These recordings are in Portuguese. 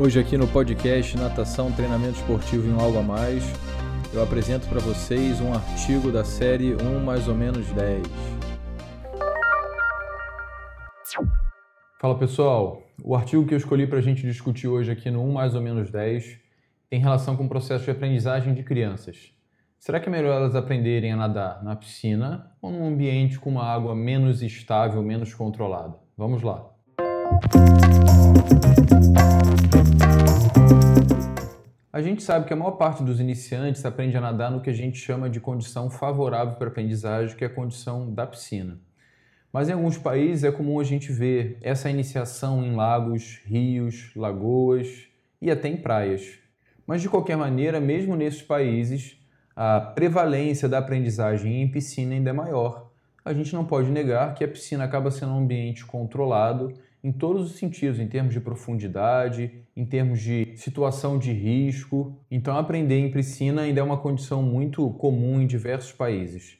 Hoje aqui no podcast Natação, Treinamento Esportivo em Algo a Mais, eu apresento para vocês um artigo da série 1 mais ou menos 10. Fala pessoal, o artigo que eu escolhi para a gente discutir hoje aqui no 1 mais ou menos 10 tem relação com o processo de aprendizagem de crianças. Será que é melhor elas aprenderem a nadar na piscina ou num ambiente com uma água menos estável, menos controlada? Vamos lá. A gente sabe que a maior parte dos iniciantes aprende a nadar no que a gente chama de condição favorável para aprendizagem, que é a condição da piscina. Mas em alguns países é comum a gente ver essa iniciação em lagos, rios, lagoas e até em praias. Mas de qualquer maneira, mesmo nesses países, a prevalência da aprendizagem em piscina ainda é maior. A gente não pode negar que a piscina acaba sendo um ambiente controlado em todos os sentidos, em termos de profundidade, em termos de situação de risco. Então, aprender em piscina ainda é uma condição muito comum em diversos países.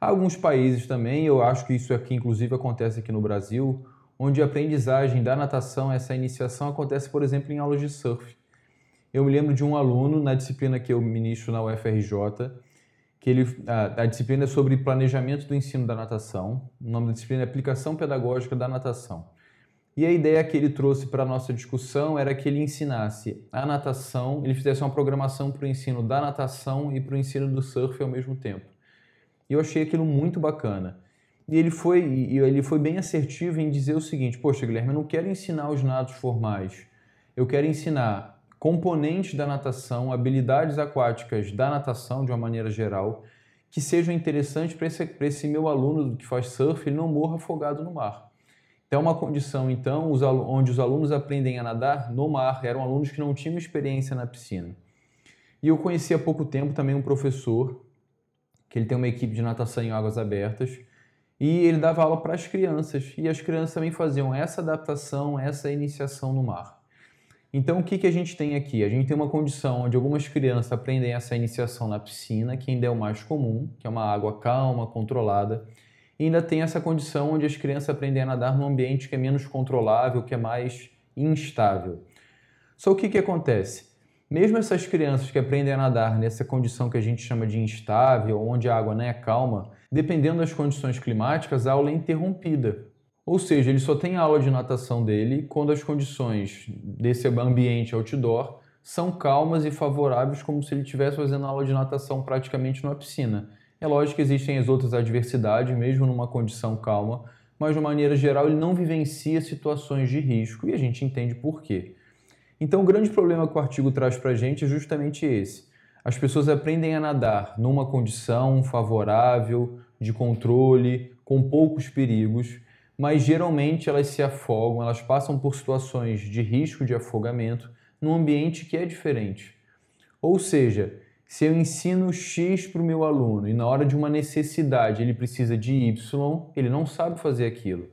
Há alguns países também, eu acho que isso aqui inclusive acontece aqui no Brasil, onde a aprendizagem da natação, essa iniciação acontece, por exemplo, em aulas de surf. Eu me lembro de um aluno na disciplina que eu ministro na UFRJ, que ele, a, a, disciplina é sobre planejamento do ensino da natação. O nome da disciplina é Aplicação Pedagógica da Natação. E a ideia que ele trouxe para a nossa discussão era que ele ensinasse a natação, ele fizesse uma programação para o ensino da natação e para o ensino do surf ao mesmo tempo. E eu achei aquilo muito bacana. E ele foi, e ele foi bem assertivo em dizer o seguinte: Poxa, Guilherme, eu não quero ensinar os nados formais. Eu quero ensinar componentes da natação, habilidades aquáticas da natação de uma maneira geral, que sejam interessantes para esse, esse meu aluno que faz surf, ele não morra afogado no mar. Então, é uma condição, então, onde os alunos aprendem a nadar no mar, eram alunos que não tinham experiência na piscina. E eu conheci há pouco tempo também um professor, que ele tem uma equipe de natação em águas abertas, e ele dava aula para as crianças, e as crianças também faziam essa adaptação, essa iniciação no mar. Então, o que, que a gente tem aqui? A gente tem uma condição onde algumas crianças aprendem essa iniciação na piscina, que ainda é o mais comum, que é uma água calma, controlada. E ainda tem essa condição onde as crianças aprendem a nadar num ambiente que é menos controlável, que é mais instável. Só o que, que acontece? Mesmo essas crianças que aprendem a nadar nessa condição que a gente chama de instável, onde a água não é calma, dependendo das condições climáticas, a aula é interrompida. Ou seja, ele só tem aula de natação dele quando as condições desse ambiente outdoor são calmas e favoráveis, como se ele estivesse fazendo aula de natação praticamente numa piscina. É lógico que existem as outras adversidades, mesmo numa condição calma, mas de maneira geral ele não vivencia situações de risco e a gente entende por quê. Então, o grande problema que o artigo traz para a gente é justamente esse. As pessoas aprendem a nadar numa condição favorável, de controle, com poucos perigos, mas geralmente elas se afogam, elas passam por situações de risco de afogamento num ambiente que é diferente. Ou seja, se eu ensino X para o meu aluno e na hora de uma necessidade ele precisa de Y, ele não sabe fazer aquilo.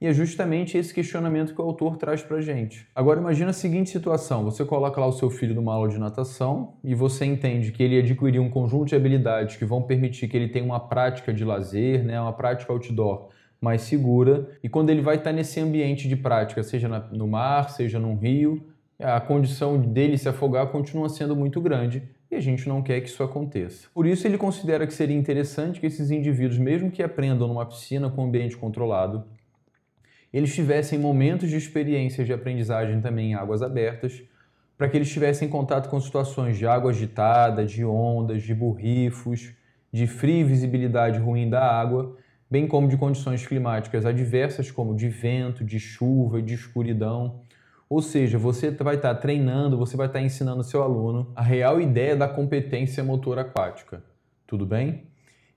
E é justamente esse questionamento que o autor traz para gente. Agora imagina a seguinte situação, você coloca lá o seu filho numa aula de natação e você entende que ele adquiriu um conjunto de habilidades que vão permitir que ele tenha uma prática de lazer, né, uma prática outdoor, mais segura. E quando ele vai estar nesse ambiente de prática, seja no mar, seja num rio, a condição dele se afogar continua sendo muito grande e a gente não quer que isso aconteça. Por isso, ele considera que seria interessante que esses indivíduos, mesmo que aprendam numa piscina com ambiente controlado, eles tivessem momentos de experiências de aprendizagem também em águas abertas, para que eles tivessem contato com situações de água agitada, de ondas, de borrifos, de fria visibilidade ruim da água, bem como de condições climáticas adversas, como de vento, de chuva, de escuridão. Ou seja, você vai estar treinando, você vai estar ensinando seu aluno a real ideia da competência motor aquática. Tudo bem?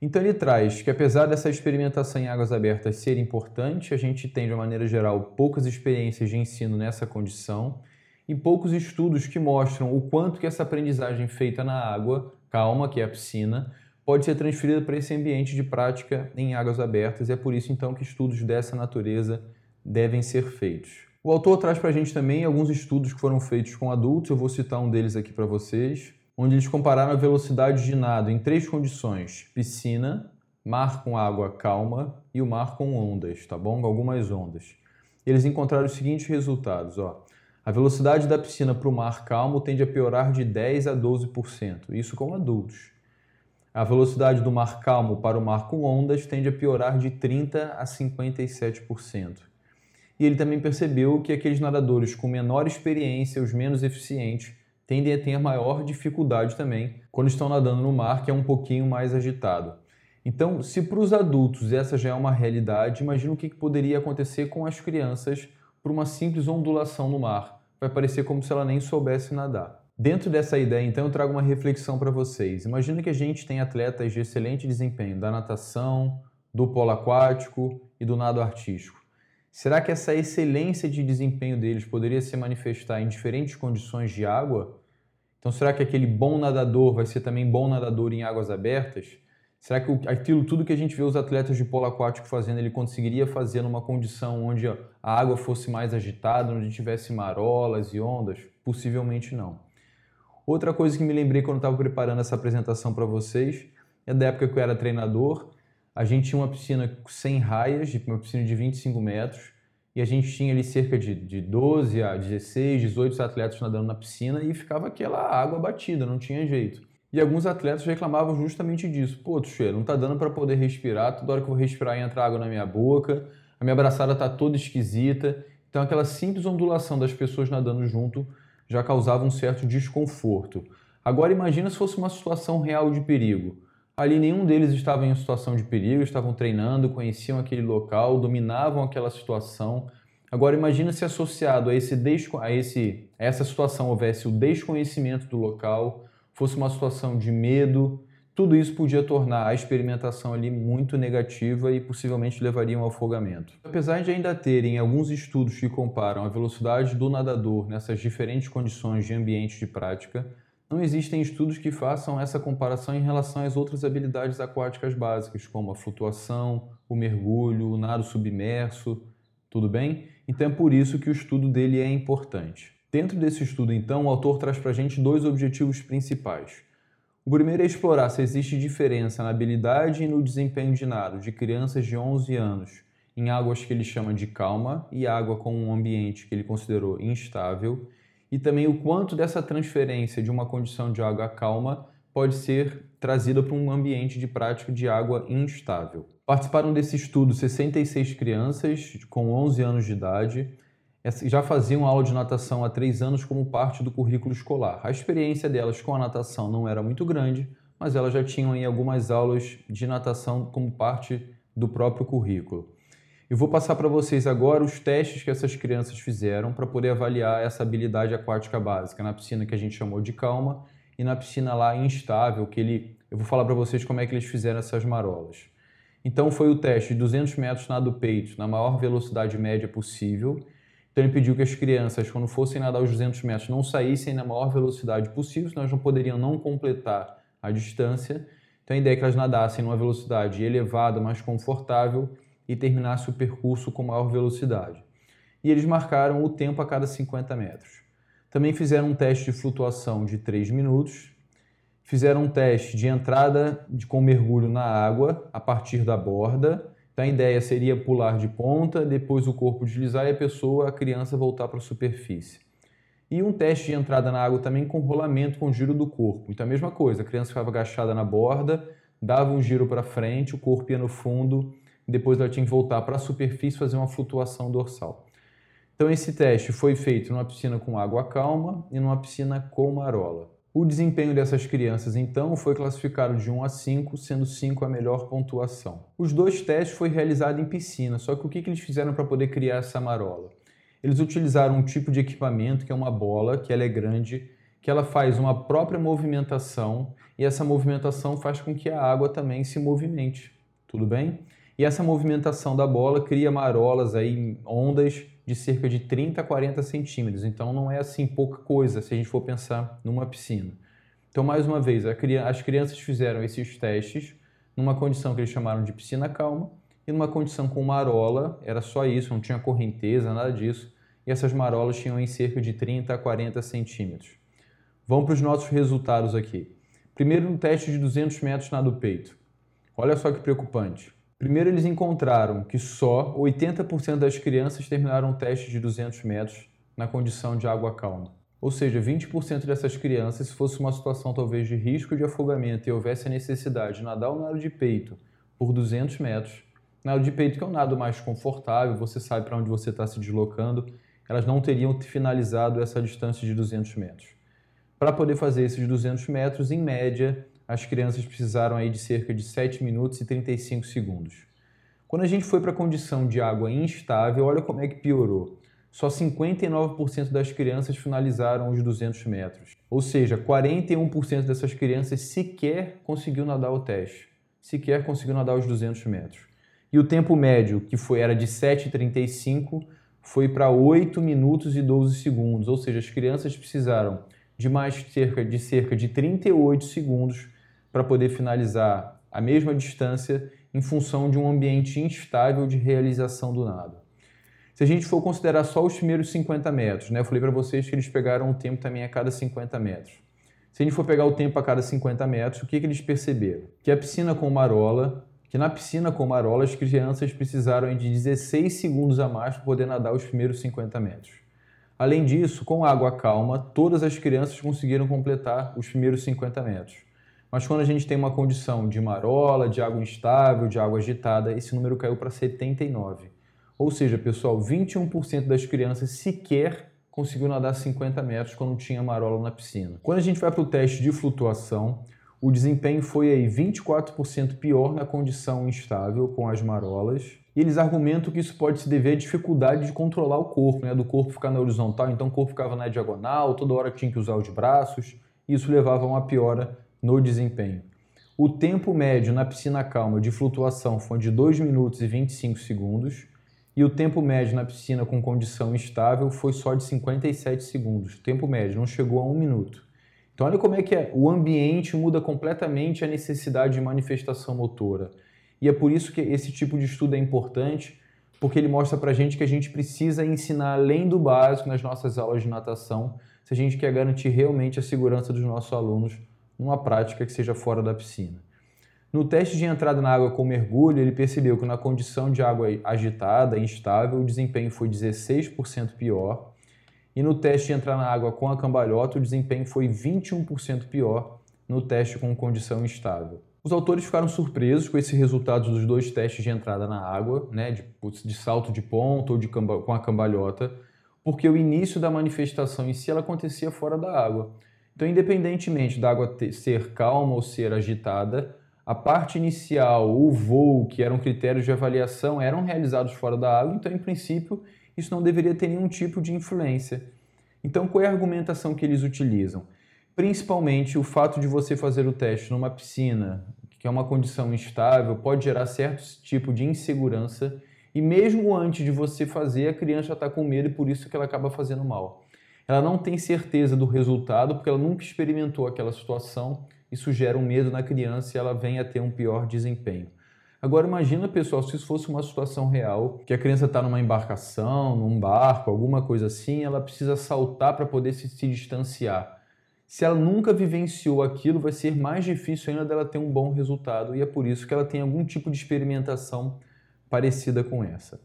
Então ele traz que apesar dessa experimentação em águas abertas ser importante, a gente tem de uma maneira geral poucas experiências de ensino nessa condição e poucos estudos que mostram o quanto que essa aprendizagem feita na água, calma, que é a piscina, pode ser transferida para esse ambiente de prática em águas abertas e é por isso então que estudos dessa natureza devem ser feitos. O autor traz para a gente também alguns estudos que foram feitos com adultos, eu vou citar um deles aqui para vocês, onde eles compararam a velocidade de nado em três condições: piscina, mar com água calma e o mar com ondas, tá bom? Algumas ondas. Eles encontraram os seguintes resultados, ó. A velocidade da piscina para o mar calmo tende a piorar de 10 a 12%, isso com adultos. A velocidade do mar calmo para o mar com ondas tende a piorar de 30 a 57%. E ele também percebeu que aqueles nadadores com menor experiência, os menos eficientes, tendem a ter maior dificuldade também quando estão nadando no mar, que é um pouquinho mais agitado. Então, se para os adultos essa já é uma realidade, imagina o que poderia acontecer com as crianças por uma simples ondulação no mar. Vai parecer como se ela nem soubesse nadar. Dentro dessa ideia, então, eu trago uma reflexão para vocês. Imagina que a gente tem atletas de excelente desempenho da natação, do polo aquático e do nado artístico. Será que essa excelência de desempenho deles poderia se manifestar em diferentes condições de água? Então, será que aquele bom nadador vai ser também bom nadador em águas abertas? Será que aquilo tudo que a gente vê os atletas de polo aquático fazendo, ele conseguiria fazer numa condição onde a água fosse mais agitada, onde tivesse marolas e ondas? Possivelmente não. Outra coisa que me lembrei quando estava preparando essa apresentação para vocês é da época que eu era treinador. A gente tinha uma piscina sem raias, uma piscina de 25 metros, e a gente tinha ali cerca de, de 12 a 16, 18 atletas nadando na piscina e ficava aquela água batida, não tinha jeito. E alguns atletas reclamavam justamente disso. Pô, Tuxeiro, não tá dando para poder respirar, toda hora que eu vou respirar entra água na minha boca, a minha abraçada tá toda esquisita. Então aquela simples ondulação das pessoas nadando junto já causava um certo desconforto. Agora imagina se fosse uma situação real de perigo. Ali nenhum deles estava em situação de perigo, estavam treinando, conheciam aquele local, dominavam aquela situação. Agora imagina se associado a esse, a esse a essa situação houvesse o desconhecimento do local, fosse uma situação de medo, tudo isso podia tornar a experimentação ali muito negativa e possivelmente levaria a um afogamento. Apesar de ainda terem alguns estudos que comparam a velocidade do nadador nessas diferentes condições de ambiente de prática, não existem estudos que façam essa comparação em relação às outras habilidades aquáticas básicas, como a flutuação, o mergulho, o nado submerso, tudo bem? Então é por isso que o estudo dele é importante. Dentro desse estudo, então, o autor traz para a gente dois objetivos principais. O primeiro é explorar se existe diferença na habilidade e no desempenho de nado de crianças de 11 anos em águas que ele chama de calma e água com um ambiente que ele considerou instável, e também o quanto dessa transferência de uma condição de água calma pode ser trazida para um ambiente de prática de água instável. Participaram desse estudo 66 crianças com 11 anos de idade, já faziam aula de natação há três anos como parte do currículo escolar. A experiência delas com a natação não era muito grande, mas elas já tinham aí algumas aulas de natação como parte do próprio currículo. Eu vou passar para vocês agora os testes que essas crianças fizeram para poder avaliar essa habilidade aquática básica na piscina que a gente chamou de calma e na piscina lá instável, que ele, eu vou falar para vocês como é que eles fizeram essas marolas. Então foi o teste de 200 metros nado peito na maior velocidade média possível então ele pediu que as crianças, quando fossem nadar os 200 metros, não saíssem na maior velocidade possível, senão elas não poderiam não completar a distância. Então a ideia é que elas nadassem numa velocidade elevada, mais confortável e terminasse o percurso com maior velocidade. E eles marcaram o tempo a cada 50 metros. Também fizeram um teste de flutuação de 3 minutos, fizeram um teste de entrada de, com mergulho na água a partir da borda então a ideia seria pular de ponta, depois o corpo deslizar e a pessoa, a criança, voltar para a superfície. E um teste de entrada na água também com rolamento com giro do corpo. Então a mesma coisa, a criança ficava agachada na borda, dava um giro para frente, o corpo ia no fundo, depois ela tinha que voltar para a superfície fazer uma flutuação dorsal. Então esse teste foi feito numa piscina com água calma e numa piscina com marola. O desempenho dessas crianças, então, foi classificado de 1 a 5, sendo 5 a melhor pontuação. Os dois testes foram realizados em piscina, só que o que, eles fizeram para poder criar essa marola? Eles utilizaram um tipo de equipamento, que é uma bola, que ela é grande, que ela faz uma própria movimentação e essa movimentação faz com que a água também se movimente. Tudo bem? E essa movimentação da bola cria marolas aí, ondas de cerca de 30 a 40 centímetros. Então não é assim pouca coisa se a gente for pensar numa piscina. Então, mais uma vez, as crianças fizeram esses testes numa condição que eles chamaram de piscina calma e numa condição com marola, era só isso, não tinha correnteza, nada disso, e essas marolas tinham em cerca de 30 a 40 centímetros. Vamos para os nossos resultados aqui. Primeiro, no teste de 200 metros nado peito. Olha só que preocupante. Primeiro, eles encontraram que só 80% das crianças terminaram o teste de 200 metros na condição de água calma. Ou seja, 20% dessas crianças, se fosse uma situação talvez de risco de afogamento e houvesse a necessidade de nadar o nado de peito por 200 metros, nado de peito que é um nado mais confortável, você sabe para onde você está se deslocando, elas não teriam finalizado essa distância de 200 metros. Para poder fazer esses 200 metros, em média, as crianças precisaram aí de cerca de 7 minutos e 35 segundos. Quando a gente foi para a condição de água instável, olha como é que piorou só 59% das crianças finalizaram os 200 metros. Ou seja, 41% dessas crianças sequer conseguiu nadar o teste, sequer conseguiu nadar os 200 metros. E o tempo médio, que foi era de 7,35, foi para 8 minutos e 12 segundos. Ou seja, as crianças precisaram de mais cerca de cerca de 38 segundos para poder finalizar a mesma distância em função de um ambiente instável de realização do nado. Se a gente for considerar só os primeiros 50 metros, né? Eu falei para vocês que eles pegaram o tempo também a cada 50 metros. Se a gente for pegar o tempo a cada 50 metros, o que, que eles perceberam? Que a piscina com marola, que na piscina com marola as crianças precisaram de 16 segundos a mais para poder nadar os primeiros 50 metros. Além disso, com água calma, todas as crianças conseguiram completar os primeiros 50 metros. Mas quando a gente tem uma condição de marola, de água instável, de água agitada, esse número caiu para 79. Ou seja, pessoal, 21% das crianças sequer conseguiu nadar 50 metros quando tinha marola na piscina. Quando a gente vai para o teste de flutuação, o desempenho foi aí 24% pior na condição instável com as marolas. E eles argumentam que isso pode se dever à dificuldade de controlar o corpo, né? do corpo ficar na horizontal, então o corpo ficava na diagonal, toda hora tinha que usar os braços, e isso levava a uma piora no desempenho. O tempo médio na piscina calma de flutuação foi de 2 minutos e 25 segundos, e o tempo médio na piscina com condição estável foi só de 57 segundos. O tempo médio não chegou a um minuto. Então, olha como é que é. o ambiente muda completamente a necessidade de manifestação motora. E é por isso que esse tipo de estudo é importante, porque ele mostra para a gente que a gente precisa ensinar além do básico nas nossas aulas de natação, se a gente quer garantir realmente a segurança dos nossos alunos numa prática que seja fora da piscina. No teste de entrada na água com mergulho, ele percebeu que na condição de água agitada, instável, o desempenho foi 16% pior. E no teste de entrar na água com a cambalhota, o desempenho foi 21% pior no teste com condição instável. Os autores ficaram surpresos com esse resultado dos dois testes de entrada na água, né, de, de salto de ponta ou de com a cambalhota, porque o início da manifestação em si ela acontecia fora da água. Então, independentemente da água ser calma ou ser agitada, a parte inicial, o voo, que eram critérios de avaliação, eram realizados fora da água, então, em princípio, isso não deveria ter nenhum tipo de influência. Então, qual é a argumentação que eles utilizam? Principalmente o fato de você fazer o teste numa piscina, que é uma condição instável, pode gerar certo tipo de insegurança e mesmo antes de você fazer, a criança está com medo e por isso que ela acaba fazendo mal. Ela não tem certeza do resultado porque ela nunca experimentou aquela situação isso gera um medo na criança e ela vem a ter um pior desempenho. Agora imagina, pessoal, se isso fosse uma situação real, que a criança está numa embarcação, num barco, alguma coisa assim, ela precisa saltar para poder se, se, distanciar. Se ela nunca vivenciou aquilo, vai ser mais difícil ainda dela ter um bom resultado e é por isso que ela tem algum tipo de experimentação parecida com essa.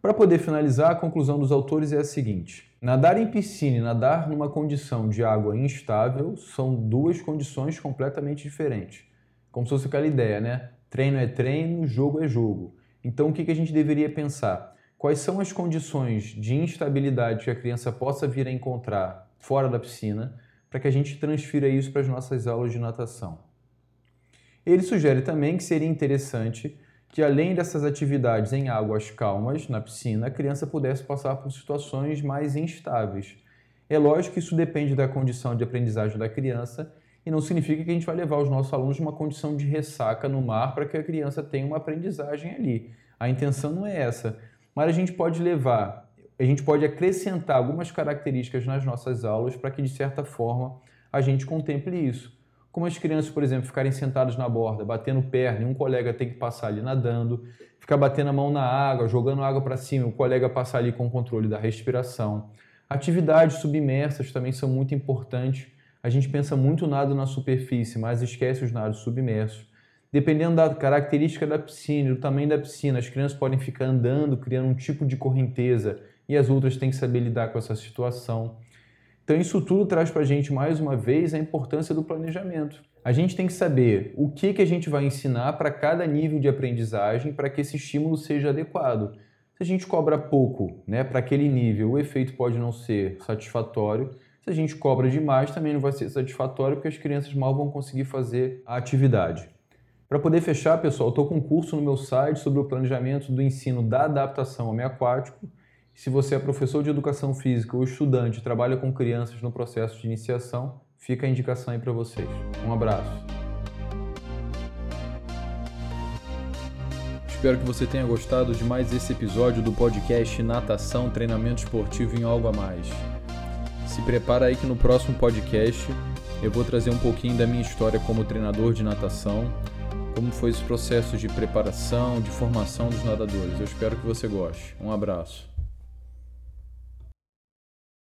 Para poder finalizar, a conclusão dos autores é a seguinte: nadar em piscina e nadar numa condição de água instável são duas condições completamente diferentes. Como se fosse aquela ideia, né? Treino é treino, jogo é jogo. Então, o que a gente deveria pensar? Quais são as condições de instabilidade que a criança possa vir a encontrar fora da piscina para que a gente transfira isso para as nossas aulas de natação? Ele sugere também que seria interessante que além dessas atividades em águas calmas, na piscina, a criança pudesse passar por situações mais instáveis. É lógico que isso depende da condição de aprendizagem da criança e não significa que a gente vai levar os nossos alunos numa condição de ressaca no mar para que a criança tenha uma aprendizagem ali. A intenção não é essa, mas a gente pode levar, a gente pode acrescentar algumas características nas nossas aulas para que de certa forma a gente contemple isso. Como as crianças, por exemplo, ficarem sentadas na borda, batendo perna, e um colega tem que passar ali nadando, ficar batendo a mão na água, jogando água para cima, o colega passar ali com o controle da respiração. Atividades submersas também são muito importantes. A gente pensa muito nado na superfície, mas esquece os nados submersos. Dependendo da característica da piscina do tamanho da piscina, as crianças podem ficar andando, criando um tipo de correnteza e as outras têm que saber lidar com essa situação. Então, isso tudo traz para a gente, mais uma vez, a importância do planejamento. A gente tem que saber o que, que a gente vai ensinar para cada nível de aprendizagem para que esse estímulo seja adequado. Se a gente cobra pouco né, para aquele nível, o efeito pode não ser satisfatório. Se a gente cobra demais, também não vai ser satisfatório, porque as crianças mal vão conseguir fazer a atividade. Para poder fechar, pessoal, estou com um curso no meu site sobre o planejamento do ensino da adaptação ao meio aquático. Se você é professor de educação física ou estudante e trabalha com crianças no processo de iniciação, fica a indicação aí para vocês. Um abraço. Espero que você tenha gostado de mais esse episódio do podcast Natação Treinamento Esportivo em Algo a Mais. Se prepara aí que no próximo podcast eu vou trazer um pouquinho da minha história como treinador de natação como foi esse processo de preparação, de formação dos nadadores. Eu espero que você goste. Um abraço.